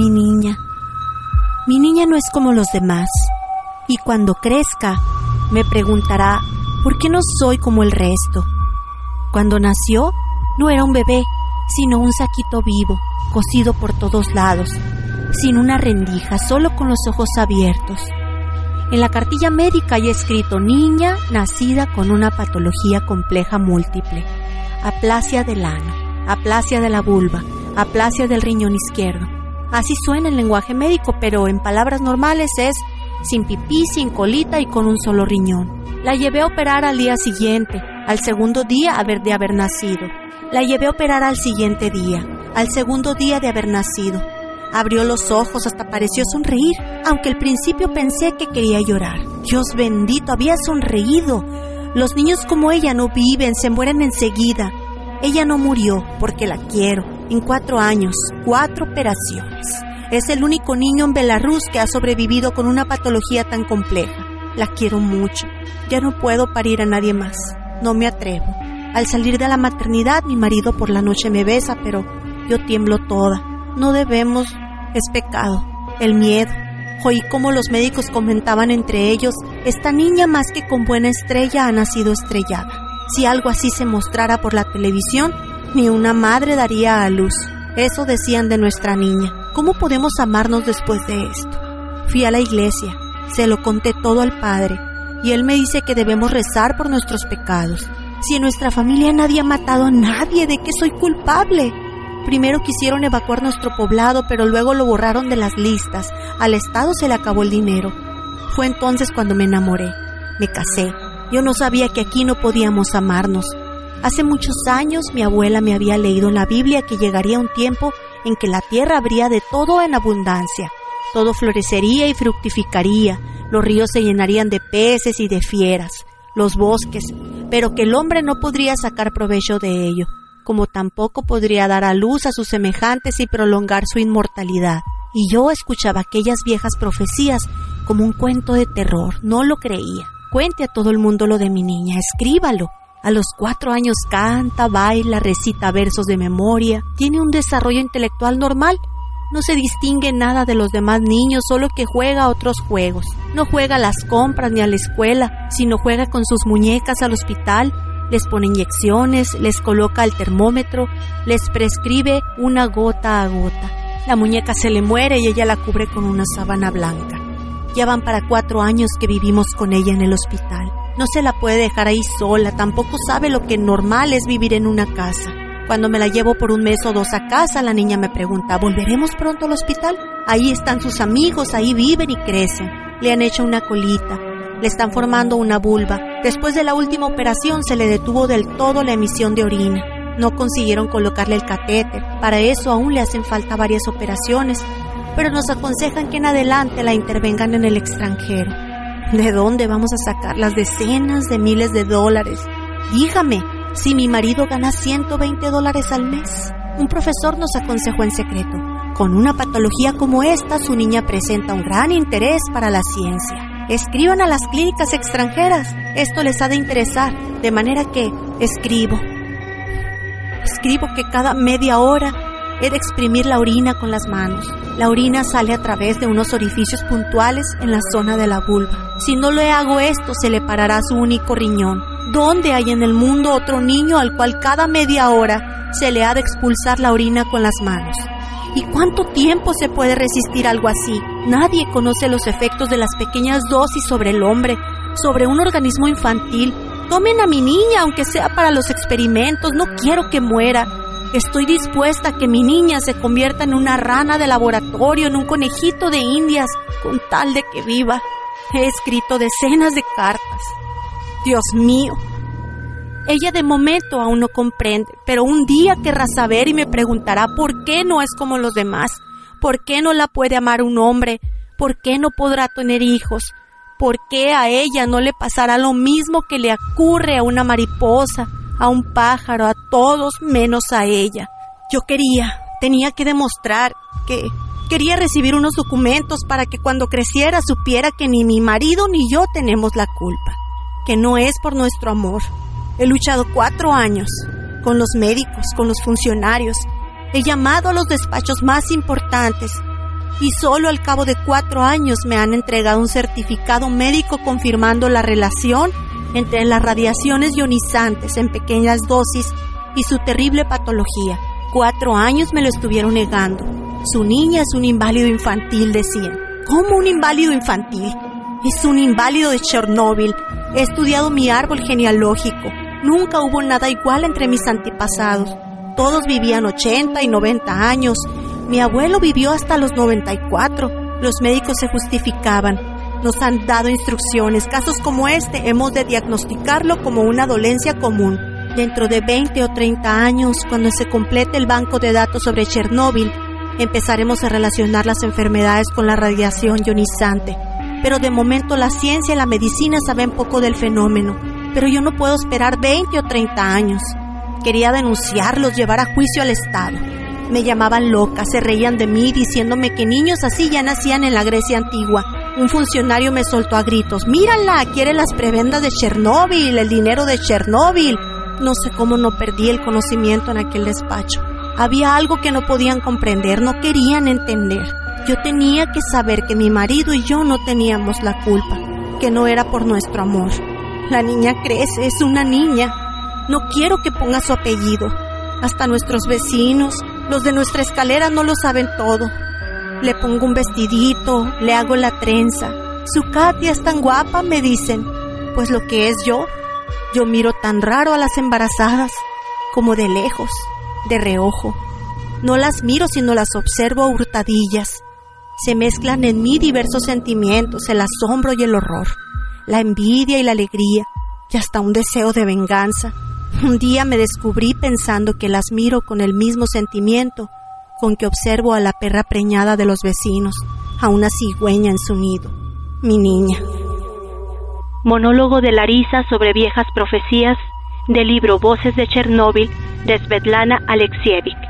Mi niña. Mi niña no es como los demás. Y cuando crezca, me preguntará, ¿por qué no soy como el resto? Cuando nació, no era un bebé, sino un saquito vivo, cosido por todos lados, sin una rendija, solo con los ojos abiertos. En la cartilla médica hay escrito niña nacida con una patología compleja múltiple, aplasia del ano, aplasia de la vulva, aplasia del riñón izquierdo. Así suena el lenguaje médico, pero en palabras normales es sin pipí, sin colita y con un solo riñón. La llevé a operar al día siguiente, al segundo día de haber nacido. La llevé a operar al siguiente día, al segundo día de haber nacido. Abrió los ojos hasta pareció sonreír, aunque al principio pensé que quería llorar. Dios bendito, había sonreído. Los niños como ella no viven, se mueren enseguida. Ella no murió porque la quiero. En cuatro años, cuatro operaciones. Es el único niño en Belarus que ha sobrevivido con una patología tan compleja. La quiero mucho. Ya no puedo parir a nadie más. No me atrevo. Al salir de la maternidad, mi marido por la noche me besa, pero yo tiemblo toda. No debemos. Es pecado. El miedo. Oí como los médicos comentaban entre ellos, esta niña más que con buena estrella ha nacido estrellada. Si algo así se mostrara por la televisión, ni una madre daría a luz. Eso decían de nuestra niña. ¿Cómo podemos amarnos después de esto? Fui a la iglesia, se lo conté todo al Padre, y él me dice que debemos rezar por nuestros pecados. Si en nuestra familia nadie ha matado a nadie, ¿de qué soy culpable? Primero quisieron evacuar nuestro poblado, pero luego lo borraron de las listas. Al Estado se le acabó el dinero. Fue entonces cuando me enamoré. Me casé. Yo no sabía que aquí no podíamos amarnos. Hace muchos años mi abuela me había leído en la Biblia que llegaría un tiempo en que la tierra habría de todo en abundancia. Todo florecería y fructificaría, los ríos se llenarían de peces y de fieras, los bosques, pero que el hombre no podría sacar provecho de ello, como tampoco podría dar a luz a sus semejantes y prolongar su inmortalidad. Y yo escuchaba aquellas viejas profecías como un cuento de terror, no lo creía. Cuente a todo el mundo lo de mi niña, escríbalo. A los cuatro años canta, baila, recita versos de memoria, tiene un desarrollo intelectual normal. No se distingue nada de los demás niños, solo que juega a otros juegos. No juega a las compras ni a la escuela, sino juega con sus muñecas al hospital, les pone inyecciones, les coloca el termómetro, les prescribe una gota a gota. La muñeca se le muere y ella la cubre con una sábana blanca. Ya van para cuatro años que vivimos con ella en el hospital. No se la puede dejar ahí sola, tampoco sabe lo que normal es vivir en una casa. Cuando me la llevo por un mes o dos a casa, la niña me pregunta, ¿volveremos pronto al hospital? Ahí están sus amigos, ahí viven y crecen. Le han hecho una colita, le están formando una vulva. Después de la última operación se le detuvo del todo la emisión de orina. No consiguieron colocarle el catéter. Para eso aún le hacen falta varias operaciones, pero nos aconsejan que en adelante la intervengan en el extranjero. ¿De dónde vamos a sacar las decenas de miles de dólares? Dígame, si mi marido gana 120 dólares al mes. Un profesor nos aconsejó en secreto. Con una patología como esta, su niña presenta un gran interés para la ciencia. Escriban a las clínicas extranjeras. Esto les ha de interesar. De manera que escribo. Escribo que cada media hora de exprimir la orina con las manos. La orina sale a través de unos orificios puntuales en la zona de la vulva. Si no le hago esto, se le parará su único riñón. ¿Dónde hay en el mundo otro niño al cual cada media hora se le ha de expulsar la orina con las manos? ¿Y cuánto tiempo se puede resistir algo así? Nadie conoce los efectos de las pequeñas dosis sobre el hombre, sobre un organismo infantil. Tomen a mi niña, aunque sea para los experimentos, no quiero que muera. Estoy dispuesta a que mi niña se convierta en una rana de laboratorio, en un conejito de indias, con tal de que viva. He escrito decenas de cartas. Dios mío, Ella de momento aún no comprende, pero un día querrá saber y me preguntará por qué no es como los demás, por qué no la puede amar un hombre, por qué no podrá tener hijos, por qué a ella no le pasará lo mismo que le ocurre a una mariposa, a un pájaro, a todos menos a ella. Yo quería, tenía que demostrar que quería recibir unos documentos para que cuando creciera supiera que ni mi marido ni yo tenemos la culpa, que no es por nuestro amor. He luchado cuatro años con los médicos, con los funcionarios. He llamado a los despachos más importantes y solo al cabo de cuatro años me han entregado un certificado médico confirmando la relación entre las radiaciones ionizantes en pequeñas dosis y su terrible patología. Cuatro años me lo estuvieron negando. Su niña es un inválido infantil, decían. ¿Cómo un inválido infantil? Es un inválido de Chernóbil. He estudiado mi árbol genealógico. Nunca hubo nada igual entre mis antepasados. Todos vivían 80 y 90 años. Mi abuelo vivió hasta los 94. Los médicos se justificaban. Nos han dado instrucciones. Casos como este hemos de diagnosticarlo como una dolencia común. Dentro de 20 o 30 años, cuando se complete el banco de datos sobre Chernóbil, empezaremos a relacionar las enfermedades con la radiación ionizante. Pero de momento la ciencia y la medicina saben poco del fenómeno pero yo no puedo esperar 20 o 30 años. Quería denunciarlos, llevar a juicio al Estado. Me llamaban loca, se reían de mí diciéndome que niños así ya nacían en la Grecia antigua. Un funcionario me soltó a gritos, mírala, quiere las prebendas de Chernóbil, el dinero de Chernóbil. No sé cómo no perdí el conocimiento en aquel despacho. Había algo que no podían comprender, no querían entender. Yo tenía que saber que mi marido y yo no teníamos la culpa, que no era por nuestro amor. La niña crece, es una niña. No quiero que ponga su apellido. Hasta nuestros vecinos, los de nuestra escalera no lo saben todo. Le pongo un vestidito, le hago la trenza. Su Katia es tan guapa, me dicen. Pues lo que es yo, yo miro tan raro a las embarazadas, como de lejos, de reojo. No las miro sino las observo a hurtadillas. Se mezclan en mí diversos sentimientos, el asombro y el horror la envidia y la alegría, y hasta un deseo de venganza. Un día me descubrí pensando que las miro con el mismo sentimiento con que observo a la perra preñada de los vecinos, a una cigüeña en su nido, mi niña. Monólogo de Larisa sobre viejas profecías del libro Voces de Chernóbil de Svetlana Alexievich.